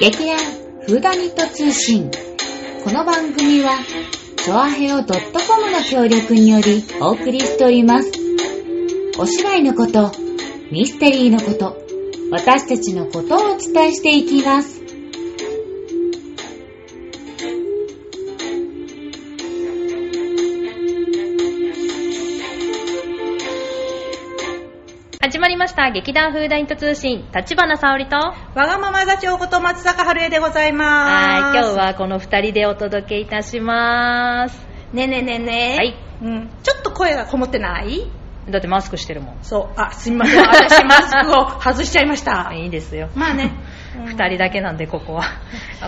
劇団フーダニット通信。この番組は、チョアヘオ .com の協力によりお送りしております。お芝居のこと、ミステリーのこと、私たちのことをお伝えしていきます。始まりました劇団フーダニット通信立花沙織とはわがまま座長こと松坂春江でございます。い今日はこの二人でお届けいたしますねえねえねえねえ。はい。うん。ちょっと声がこもってない？だってマスクしてるもんそう。あ、すみません。私マスクを外しちゃいました。いいですよまあね。二人だけなんでここは。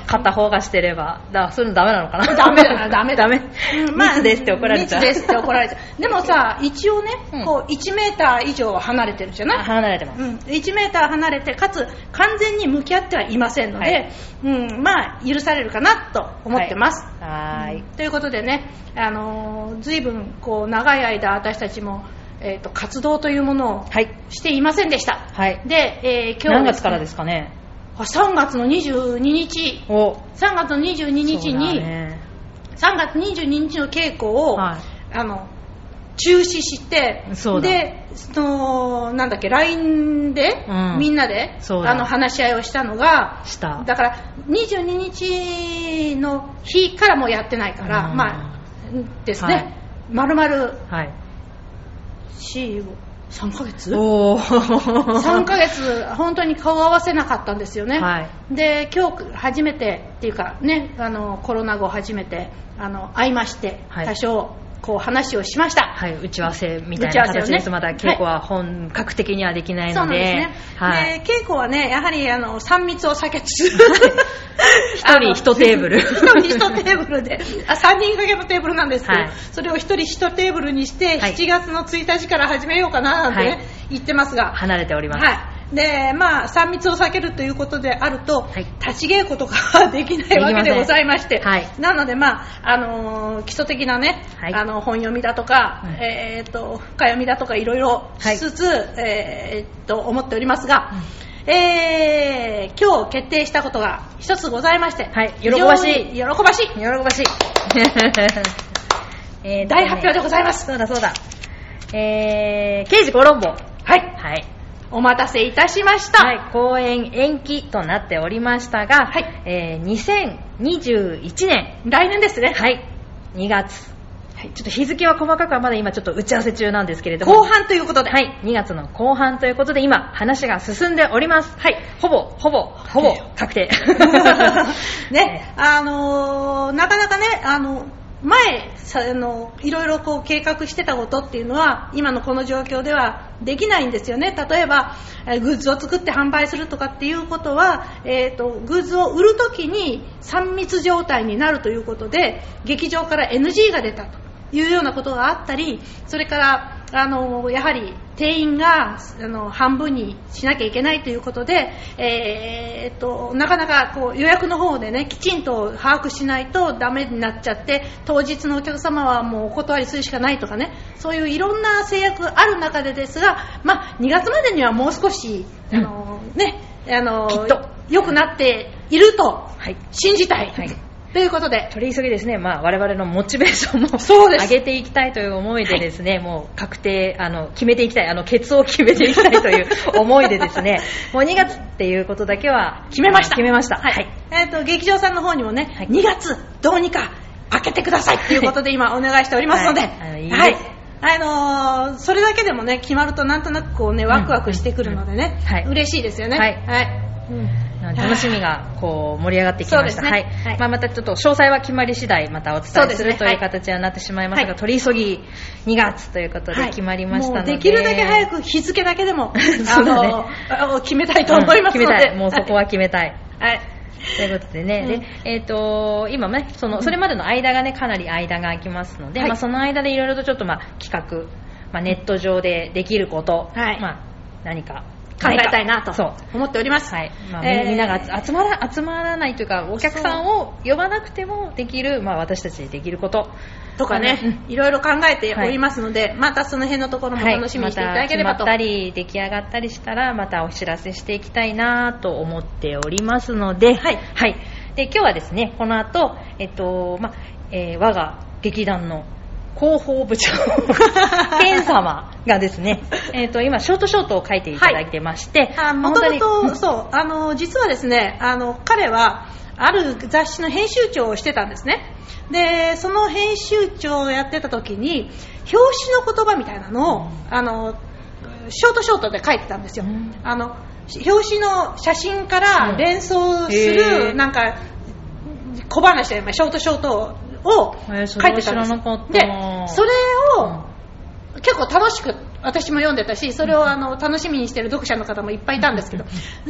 片方がしてれば。だそういうのダメなのかな？ダメだな、ダメダメ、うん密ですって怒られちゃう。密ですって怒られちゃう。でもさ、一応ね、うん。こう、1メーター以上は離れてるじゃない？あ離れてます、うん、1メーター離れて、かつ完全に向き合ってはいませんので、はい。うん、まあ、許されるかなと思ってます。はーい。ということでね、あのー、ずいぶんこう長い間私たちも、えー、と活動というものをはい。していませんでした。はい。で、えー今日何月からですすかね？あ3月の22日、お。3月の22日に、ね。3月22日の稽古を、はあの中止して、で、その、なんだっけ、LINE で、うん。みんなで、あの、話し合いをしたのが、した。だから、22日の日からもうやってないから、うん。まあ、ですはい。ね、まるまる、はい4、3ヶ月？おお ?3 ヶ月、本当に顔合わせなかったんですよね。はい。で、今日初めてっていうか、ね、あの、コロナ後初めて、あの、会いまして、はい。多少、こう話をしました。はい、打ち合わせみたいな形です、まだ稽古は本格的にはできないそうので、なんですね。はい、で、稽古はね、やはり、あの、3密を避けつつ、一人一テーブル。一人一テーブルで、あ、3人掛けのテーブルなんですけど、はい。それを一人一テーブルにして、はい。7月の1日から始めようかな、なんてね、はい。言ってますが、離れております。はい。で、まあ、3密を避けるということであると、はい。立ち稽古とかできないわけでございまして、はい。なので、まあ、あのー基礎的なね、はい。あの、本読みだとか、うん。えーっと、深読みだとかいろいろしつつ、えーっと、思っておりますが、えー今日決定したことが一つございまして、はい喜ばしい喜ばしい。喜ばしい。えー大発表でございますそうだそうだ。えー、刑事コロンボ。はい。はい。お待たせいたしました。はい、公演延期となっておりましたが、はいえー2021年、来年ですね。はい、2月。はい、ちょっと日付は細かくはまだ今ちょっと打ち合わせ中なんですけれども。後半ということで。はい、2月の後半ということで今話が進んでおります。はい。ほぼ、ほぼ、ほぼ確定。ね、あのーなかなかね、あの、前、さあの、いろいろこう計画してたことっていうのは、今のこの状況ではできないんですよね。例えば、えーグッズを作って販売するとかっていうことは、えっ、と、グッズを売るときに3密状態になるということで、劇場から NG が出たと。いうようなことがあったり、それから、あの、やはり定員が、あの、半分にしなきゃいけないということで、えーっと、なかなかこう予約の方でね、きちんと把握しないとダメになっちゃって、当日のお客様はもうお断りするしかないとかね、そういういろんな制約ある中でですが、まあ、2月までにはもう少し、あの、ね、あの、きっと良くなっているとはい。信じたい。はいということで、取り急ぎですね、まあ、我々のモチベーションもそうです。上げていきたいという思いでですね、もう確定、あの、決めていきたい、あの、ケツを決めていきたいという 思いでですね、もう2月っていうことだけは決めました。決めました。はい。えっ、と、劇場さんの方にもね、はい。2月、どうにか開けてくださいっていうことで今お願いしておりますので、はい。あのーそれだけでもね、決まるとなんとなくこうね、ワクワクしてくるのでね、うん。はい。嬉しいですよね。はい。はい。うん楽しみがこう盛り上がってきました。ね。はい。はい。まあまたちょっと詳細は決まり次第またお伝えするというはい形にはなってしまいますが、はい。取り急ぎ2月ということで決まりましたので、もうできるだけ早く日付だけでも、そうだね。あの 決めたいと思いますので、うん決めたい。もうそこは決めたい。はい。ということでね、うん。でえっ、と今ねそのそれまでの間がねかなり間が空きますので、はい。まあその間でいろいろとちょっとまあ企画、まあネット上でできること、はい。まあ何か考えたいなと思っております。はい。まあえー。みんなが集まら集まらないというかお客さんを呼ばなくてもできる、まあ、私たちでできること。とかね、うん。いろいろ考えておりますので、またその辺のところも楽しみにしていただければと。はい、また決まったり出来上がったりしたらまたお知らせしていきたいなと思っておりますので,、はい。で今日はですねこの後、えっとまえー我が劇団の広報部長。天様。がですね、えっと今ショートショートを書いていただいてまして、あもともと、そう、あの、実はですね、あの、彼は、ある雑誌の編集長をしてたんですね。で、その編集長をやってた時に、表紙の言葉みたいなのを、あの、ショートショートで書いてたんですよ。うん。あの、表紙の写真から連想すへる、ー。なんか、小話で、ショートショートをえーそ書いてたんです。らなかった。で、それを、結構楽しく私も読んでたしそれをあの楽しみにしてる読者の方もいっぱいいたんですけど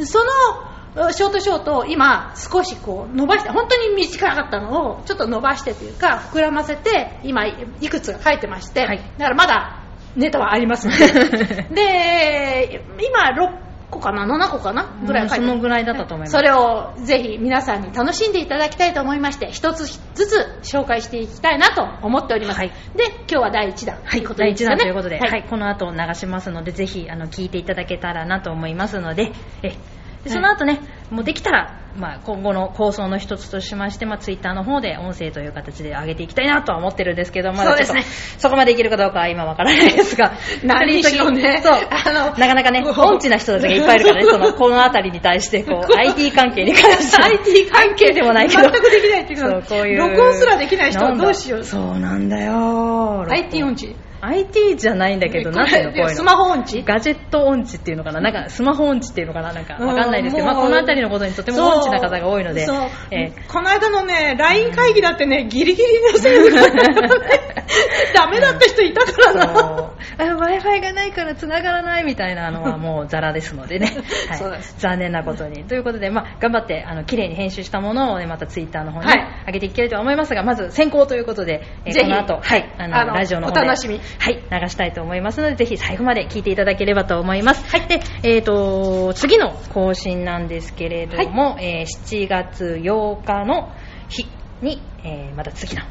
そのショートショートを今少しこう伸ばして本当に短かったのをちょっと伸ばしてというか膨らませて今いくつか書いてまして、はい。だからまだネタはありますので。で今6個かな？7個かな？ぐらい書いて。うんそのぐらいだったと思います。それをぜひ皆さんに楽しんでいただきたいと思いまして一つずつ紹介していきたいなと思っております、はい。で今日は第1弾。はい、と第1いうことですよね。弾ということで、ははい。いこの後流しますので、ぜひあの聞いていただけたらなと思いますので、えでその後ね、もうできたら、まあ、今後の構想の一つとしまして、まあ、ツイッターの方で音声という形で上げていきたいなとは思ってるんですけど、まだちょっとそこまでいけるかどうかは今わからないですが、何にしろね。そう、あのなかなかね、音痴な人たちがいっぱいいるからね、その この辺りに対してこう IT 関係に関して IT 関係でもないけど、全くできないっていうかそうこういう。録音すらできない人はどうしよう。そうなんだよ IT 音痴 IT じゃないんだけど、なんていうのこういうの。スマホ音痴？ガジェット音痴っていうのかな？なんかスマホ音痴っていうのかな？なんかわかんないですけど、まあ、この辺りのことにとても音痴な方が多いので、えこの間のね LINE 会議だってねギリギリのセーブだったからね。ダメだった人いたからな。そう。w i f i がないから繋がらないみたいなのは もうザラですのでね、はい。残念なことに。ということで、まあ、頑張ってあの綺麗に編集したものを、ね、またツイッターの方に、はい。上げていきたいと思いますがまず先行ということで、えーこの後、はい、あのあのラジオの方で。お楽しみはい、流したいと思いますのでぜひ最後まで聞いていただければと思います、はい。でえー、と次の更新なんですけれども、えー7月8日の日に、えーまた次の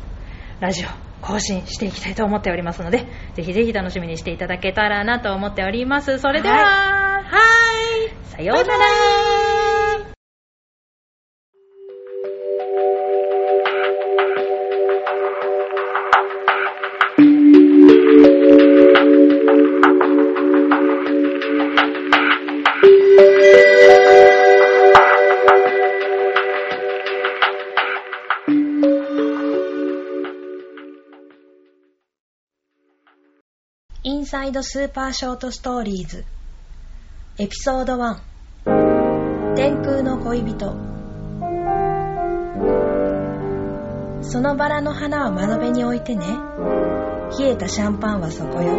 ラジオ更新していきたいと思っておりますのでぜひぜひ楽しみにしていただけたらなと思っております。それでは、はい。さようなら。バイバイドスーパーショートストーリーズ。エピソード1天空の恋人。そのバラの花は窓辺に置いてね。冷えたシャンパンはそこよ。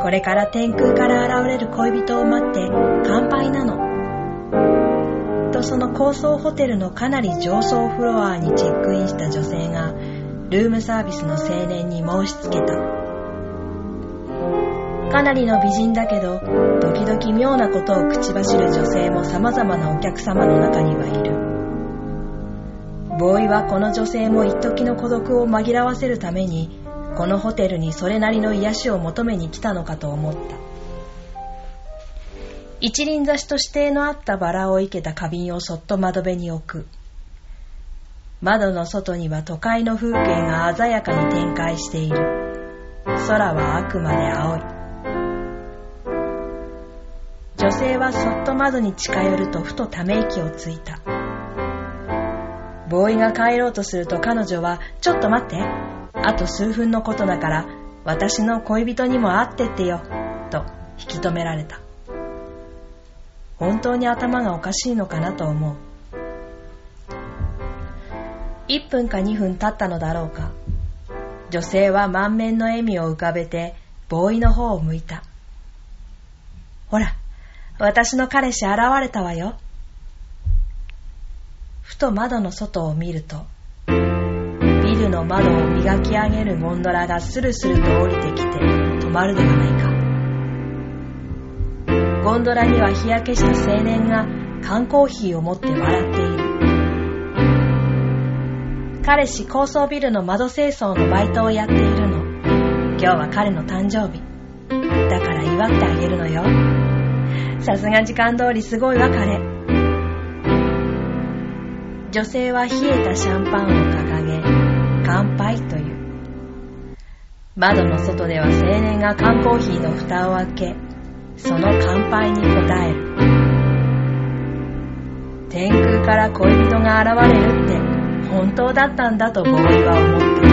これから天空から現れる恋人を待って乾杯なの。とその高層ホテルのかなり上層フロアにチェックインした女性がルームサービスの青年に申し付けた。かなりの美人だけど、時々妙なことを口走る女性も様々なお客様の中にはいる。ボーイはこの女性も一時の孤独を紛らわせるために、このホテルにそれなりの癒しを求めに来たのかと思った。一輪挿しと指定のあったバラを生けた花瓶をそっと窓辺に置く。窓の外には都会の風景が鮮やかに展開している。空はあくまで青い。女性はそっと窓に近寄るとふとため息をついた。ボーイが帰ろうとすると彼女は、ちょっと待って。あと数分のことだから、私の恋人にも会ってってよ。と引き止められた。本当に頭がおかしいのかなと思う。1分か2分経ったのだろうか。女性は満面の笑みを浮かべて、ボーイの方を向いた。ほら、私の彼氏現れたわよ。ふと窓の外を見ると、ビルの窓を磨き上げるゴンドラがスルスルと降りてきて止まるではないか。ゴンドラには日焼けした青年が缶コーヒーを持って笑っている。彼氏高層ビルの窓清掃のバイトをやっているの。今日は彼の誕生日。だから祝ってあげるのよ。さすが時間通りすごいわ、彼。女性は冷えたシャンパンを掲げ、乾杯という。窓の外では青年が缶コーヒーの蓋を開け、その乾杯に応える。天空から恋人が現れるって本当だったんだとボーイは思った。